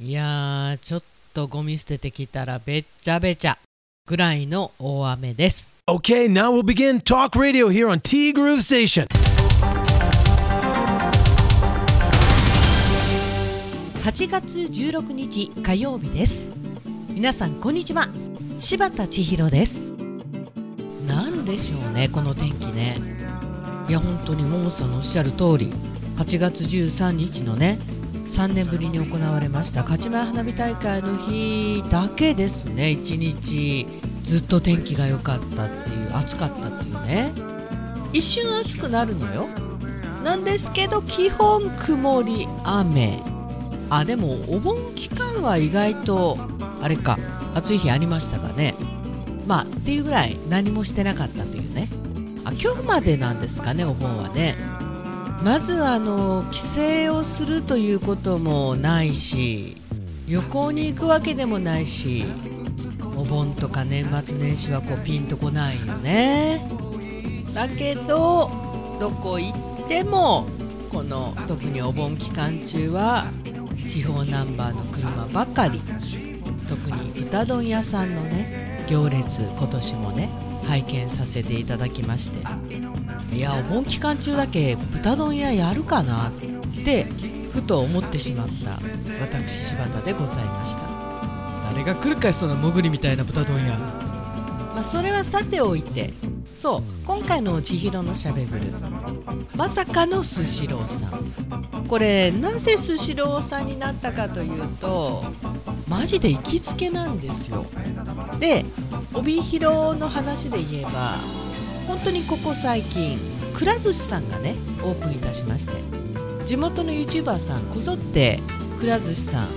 いやーちょっとゴミ捨ててきたらべっちゃべちゃぐらいの大雨です。Okay, now we'll begin talk radio here on T Groove Station. 8月16日火曜日です。皆さんこんにちは。柴田千尋です。なんでしょうねこの天気ね。いや本当にももさんのおっしゃる通り。8月13日のね3年ぶりに行われました勝ち前花火大会の日だけですね。1日ずっと天気が良かったっていう暑かったっていうね。一瞬暑くなるのよ。なんですけど基本曇り雨。あでもお盆期間は意外とあれか暑い日ありましたかね。まあっていうぐらい何もしてなかったというね。あ今日までなんですかねお盆はね。まずあの帰省をするということもないし旅行に行くわけでもないしお盆とか年末年始はこうピンとこないよね。だけどどこ行ってもこの特にお盆期間中は地方ナンバーの車ばかり特に豚丼屋さんのね行列今年もね拝見させていただきまして。いやお盆期間中だけ豚丼屋やるかなってふと思ってしまった私柴田でございました。誰が来るかいその潜りみたいな豚丼屋。まあそれはさておいてそう今回の千尋のしゃべぐる。まさかのスシローさん。これなぜスシローさんになったかというとマジで行きつけなんですよ。で帯広の話で言えば本当にここ最近くら寿司さんがねオープンいたしまして地元の YouTuber さんこぞってくら寿司さん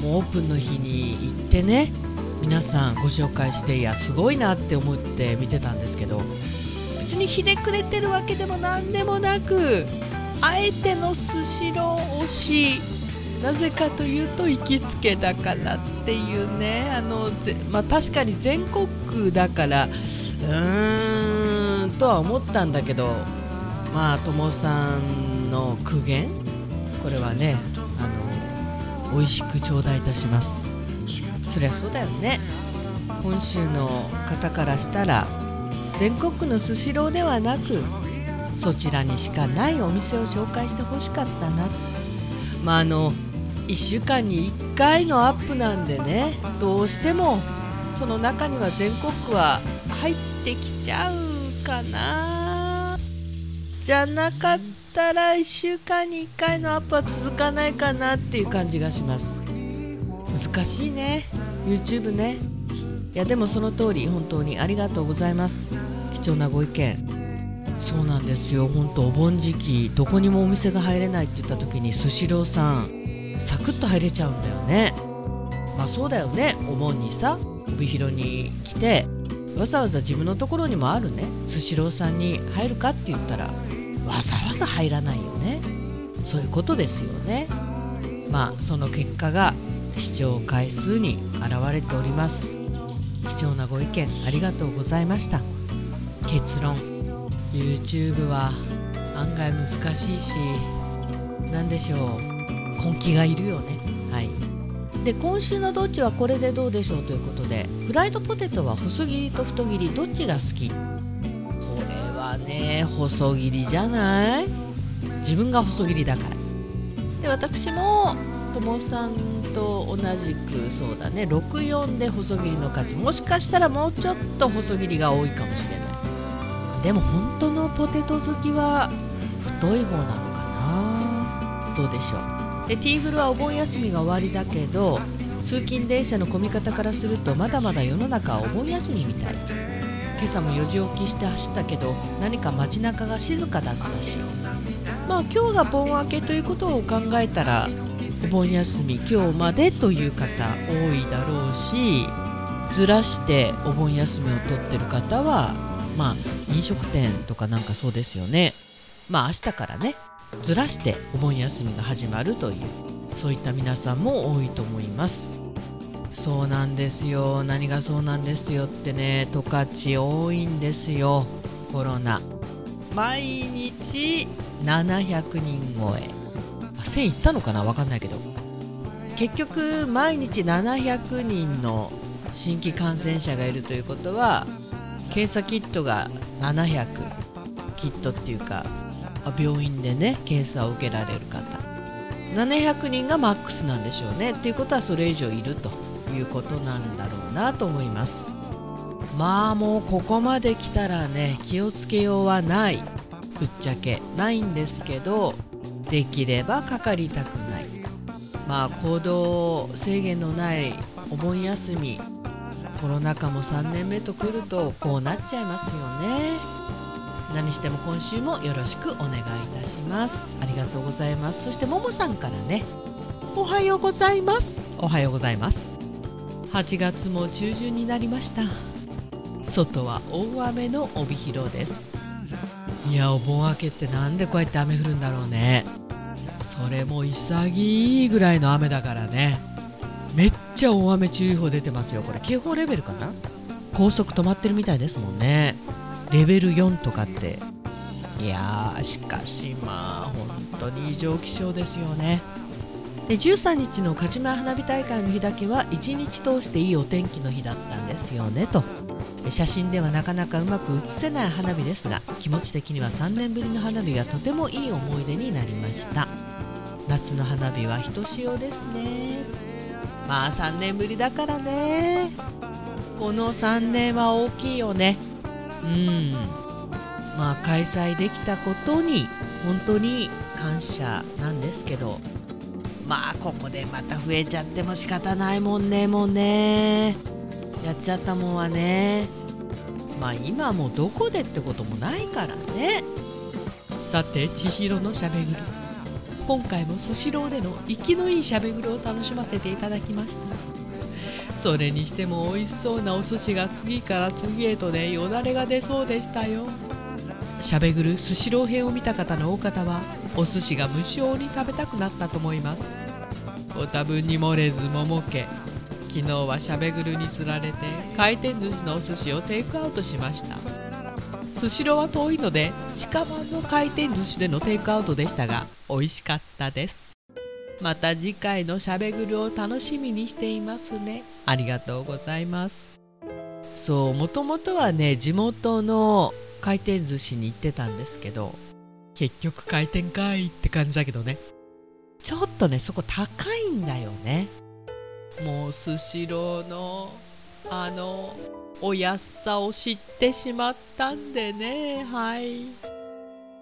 もうオープンの日に行ってね皆さんご紹介していやすごいなって思って見てたんですけど別にひねくれてるわけでも何でもなくあえてのスシロー推しなぜかというと行きつけだからっていうねあの、まあ、確かに全国だからうーんとは思ったんだけどまあ友さんの苦言？これはねあの美味しく頂戴いたします。そりゃそうだよね。本州の方からしたら全国区のスシローではなくそちらにしかないお店を紹介してほしかったな。まああの1週間に1回のアップなんでねどうしてもその中には全国区は入ってきちゃうかなじゃなかったら1週間に1回のアップは続かないかなっていう感じがします。難しいね。YouTube ね。いやでもその通り本当にありがとうございます。貴重なご意見。そうなんですよ。本当お盆時期どこにもお店が入れないって言った時にスシローさんサクッと入れちゃうんだよね。まあそうだよね。お盆にさ帯広に来てわざわざ自分のところにもあるね。スシローさんに入るかって言ったらわざわざ入らないよね。そういうことですよね。まあその結果が視聴回数に現れております。貴重なご意見ありがとうございました。結論。YouTube は案外難しいし何でしょう。根気がいるよね。はい。で今週のどっちはこれでどうでしょうということでフライドポテトは細切りと太切りどっちが好き？これはね細切りじゃない？自分が細切りだから。で私も友さんと同じくそうだね。64で細切りの価値。もしかしたらもうちょっと細切りが多いかもしれない。でも本当のポテト好きは太い方なのかな？どうでしょう？でティーグルはお盆休みが終わりだけど通勤電車の混み方からするとまだまだ世の中はお盆休みみたい。今朝も4時起きして走ったけど何か街中が静かだったし。まあ今日が盆明けということを考えたらお盆休み今日までという方多いだろうしずらしてお盆休みを取ってる方はまあ飲食店とかなんかそうですよね。まあ明日からね。ずらしてお盆休みが始まるというそういった皆さんも多いと思います。そうなんですよ。何がそうなんですよってね十勝多いんですよ。コロナ。毎日700人超え。1000いったのかな？分かんないけど。結局毎日700人の新規感染者がいるということは検査キットが700キットっていうか病院でね検査を受けられる方。700人がマックスなんでしょうね。っていうことはそれ以上いるということなんだろうなと思います。まあもうここまで来たらね気をつけようはない。ぶっちゃけないんですけどできればかかりたくない。まあ行動制限のないお盆休みコロナ禍も3年目と来るとこうなっちゃいますよね。何しても今週もよろしくお願いいたします。ありがとうございます。そしてももさんからねおはようございます。おはようございます。8月も中旬になりました。外は大雨の帯広です。いやお盆明けってなんでこうやって雨降るんだろうね。それも潔いぐらいの雨だからね。めっちゃ大雨注意報出てますよこれ。警報レベルかな？高速止まってるみたいですもんねレベル4とかって。いやーしかしまあ本当に異常気象ですよね。で13日の勝島花火大会の日だけは1日通していいお天気の日だったんですよねと。写真ではなかなかうまく写せない花火ですが気持ち的には3年ぶりの花火がとてもいい思い出になりました。夏の花火はひとしおですね。まあ3年ぶりだからね。この3年は大きいよね。うん。まあ開催できたことに本当に感謝なんですけど。まあここでまた増えちゃっても仕方ないもんねもうね。やっちゃったもんはね。まあ今もどこでってこともないからね。さて千尋のしゃべぐる今回もスシローでの生きのいいしゃべぐるを楽しませていただきましたそれにしても美味しそうなお寿司が次から次へとねよだれが出そうでしたよ。しゃべぐるスシロー編を見た方の大方はお寿司が無性に食べたくなったと思います。ご多分に漏れず桃家昨日はしゃべぐるにつられて回転寿司のお寿司をテイクアウトしました。スシローは遠いので近場の回転寿司でのテイクアウトでしたが美味しかったです。また次回のしゃべぐるを楽しみにしていますね。ありがとうございます。そうもともとはね地元の回転寿司に行ってたんですけど結局回転かいって感じだけどね。ちょっとねそこ高いんだよね。もうスシローのあのお安さを知ってしまったんでね。はい。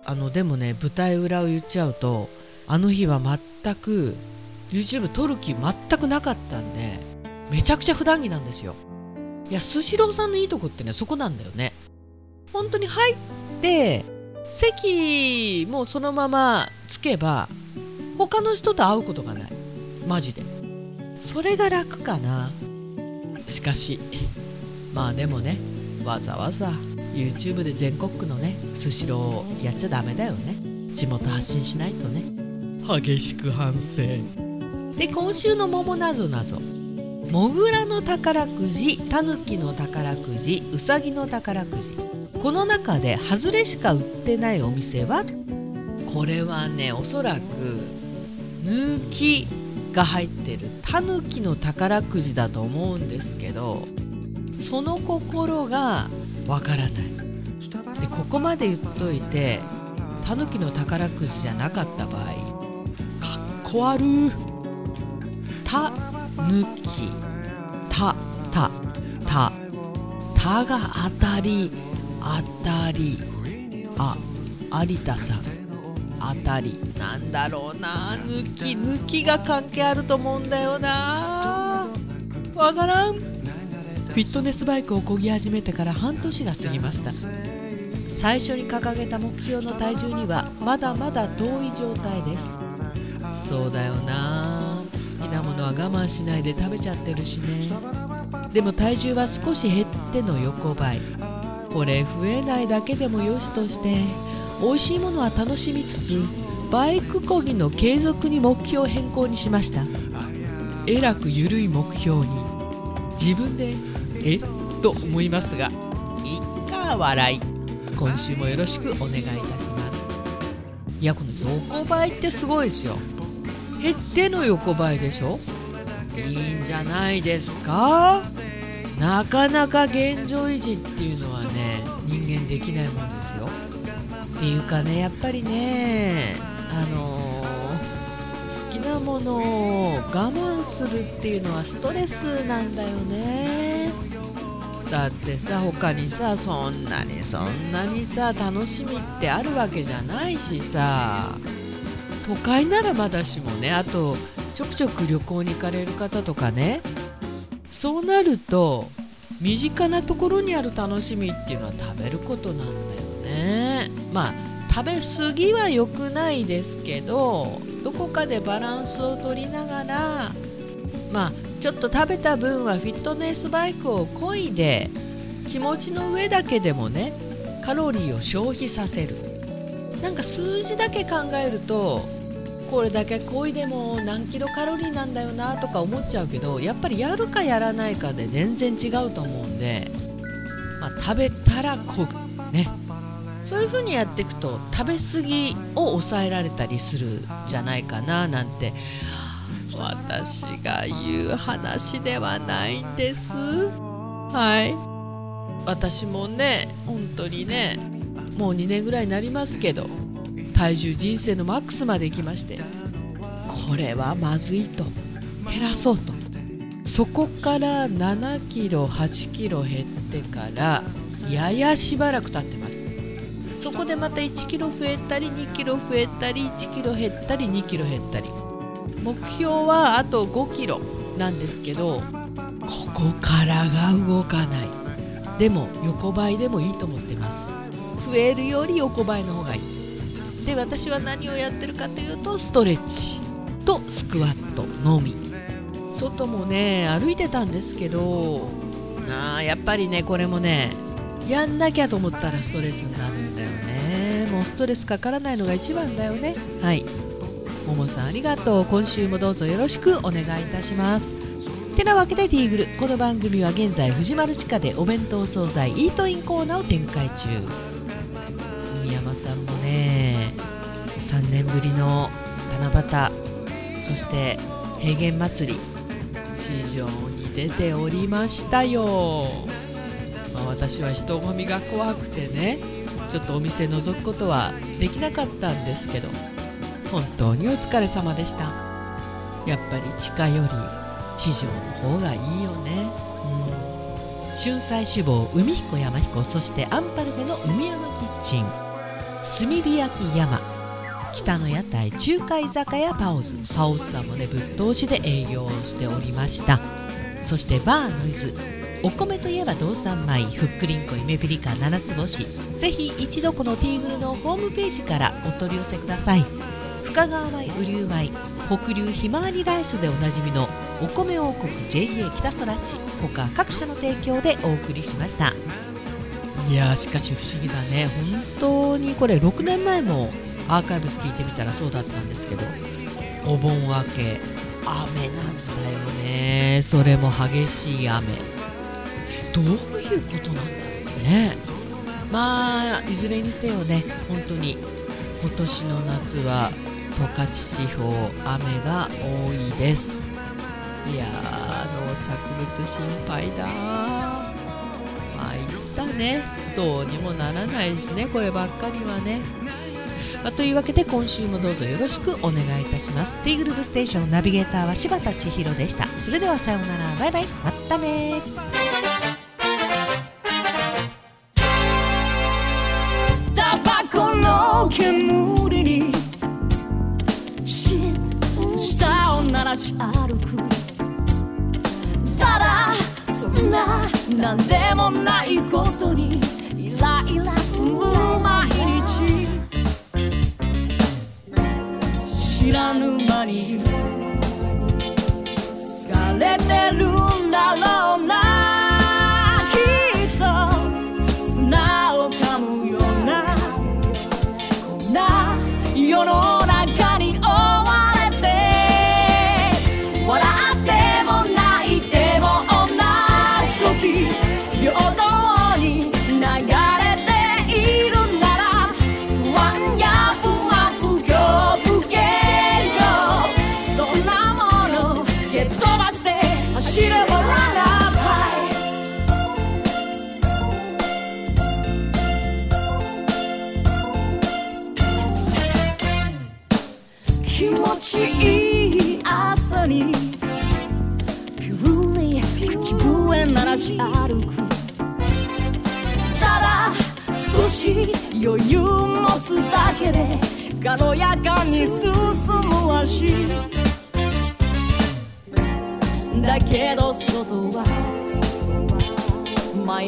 あのでもね舞台裏を言っちゃうとあの日は全く YouTube 撮る気全くなかったんでめちゃくちゃ普段着なんですよ。いやスシローさんのいいとこってねそこなんだよね。本当に入って席もそのままつけば他の人と会うことがない。マジで。それが楽かな。しかしまあでもねわざわざ YouTube で全国区のねスシローやっちゃダメだよね。地元発信しないとね。激しく反省。で今週の桃なぞなぞ。モグラの宝くじタヌキの宝くじウサギの宝くじ。この中で外れしか売ってないお店は？これはねおそらく抜きが入ってるタヌキの宝くじだと思うんですけどその心がわからない。でここまで言っといてタヌキの宝くじじゃなかった場合かっこ悪たぬき。たたた。たが当たり当たり。あ有田さん。当たり。なんだろうな。抜き抜きが関係あると思うんだよな。わからん。フィットネスバイクを漕ぎ始めてから半年が過ぎました。最初に掲げた目標の体重にはまだまだ遠い状態です。そうだよな。好きなものは我慢しないで食べちゃってるしね。でも体重は少し減っての横ばい。これ増えないだけでもよしとして。美味しいものは楽しみつつバイクこぎの継続に目標変更にしました。えらく緩い目標に。自分でえ？っと思いますがいっか笑い。今週もよろしくお願いいたします。いやこの横ばいってすごいですよ。減っての横ばいでしょ？いいんじゃないですか？なかなか現状維持っていうのはね人間できないもんですよ。っていうかねやっぱりねあのー、好きなものを我慢するっていうのはストレスなんだよね。だってさ他にさそんなにそんなにさ楽しみってあるわけじゃないしさ。都会ならまだしもねあとちょくちょく旅行に行かれる方とかね。そうなると身近なところにある楽しみっていうのは食べることなんだよね。まあ食べ過ぎは良くないですけどどこかでバランスを取りながらまあちょっと食べた分はフィットネスバイクを漕いで気持ちの上だけでもねカロリーを消費させる。なんか数字だけ考えるとこれだけ漕いでも何キロカロリーなんだよなとか思っちゃうけどやっぱりやるかやらないかで全然違うと思うんで、まあ、食べたら漕ぐね。そういう風にやっていくと食べ過ぎを抑えられたりするんじゃないかななんて私が言う話ではないんです。はい。私もね本当にねもう2年ぐらいになりますけど体重人生のマックスまで行きましてこれはまずいと。減らそうと。そこから7キロ8キロ減ってからややしばらく経ってます。そこでまた1キロ増えたり2キロ増えたり1キロ減ったり2キロ減ったり。目標はあと5キロなんですけどここからが動かない。でも横ばいでもいいと思って。増えるより横ばいの方がいい。で私は何をやってるかというとストレッチとスクワットのみ。外もね歩いてたんですけどあやっぱりねこれもねやんなきゃと思ったらストレスになるんだよね。もうストレスかからないのが一番だよね。はい。ももさんありがとう。今週もどうぞよろしくお願いいたします。てなわけでティーグル。この番組は現在藤丸地下でお弁当惣菜イートインコーナーを展開中。山さんもね3年ぶりの七夕そして平原祭り地上に出ておりましたよ、まあ、私は人混みが怖くてねちょっとお店覗くことはできなかったんですけど本当にお疲れ様でした。やっぱり地下より地上の方がいいよね。うん。春菜志望海彦山彦そしてアンパルフェの海山キッチン。炭火焼き山。北の屋台中華居酒屋パオズ。パオズさんもねぶっ通しで営業をしておりました。そしてバーノイズ。お米といえば道産米ふっくりんこ夢ピリカ七つ星。ぜひ一度このティーグルのホームページからお取り寄せください。深川米雨竜米北流ひまわりライスでおなじみのお米王国 JA 北空地他各社の提供でお送りしました。いやしかし不思議だね。本当にこれ6年前もアーカイブス聞いてみたらそうだったんですけどお盆明け雨なんだよね。それも激しい雨。どういうことなんだろうね。まあいずれにせよね本当に今年の夏は十勝地方雨が多いです。いやー農作物心配だねどうにもならないしねこればっかりはね。まあ、というわけで今週もどうぞよろしくお願いいたします。ティーグループステーションナビゲーターは柴田千尋でした。それではさようなら。バイバイ。またね。煙に。シッと舌を鳴ら。し歩く何でもないことにイライラする毎日。知らぬ間に疲れてる。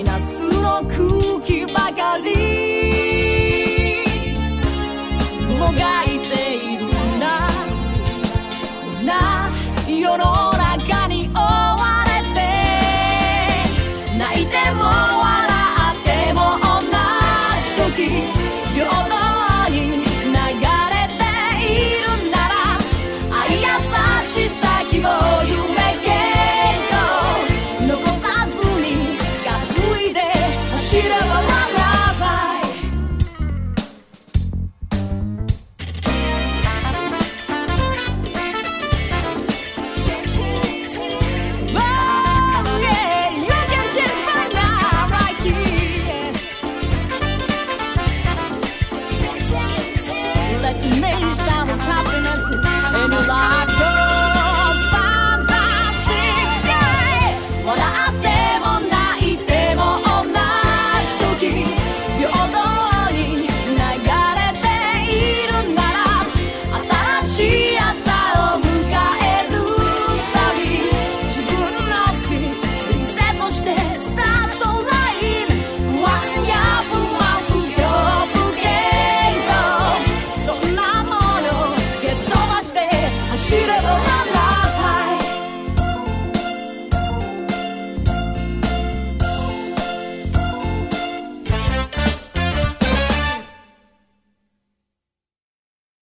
イナスの空気ばかり。もがいているな。こんな世の中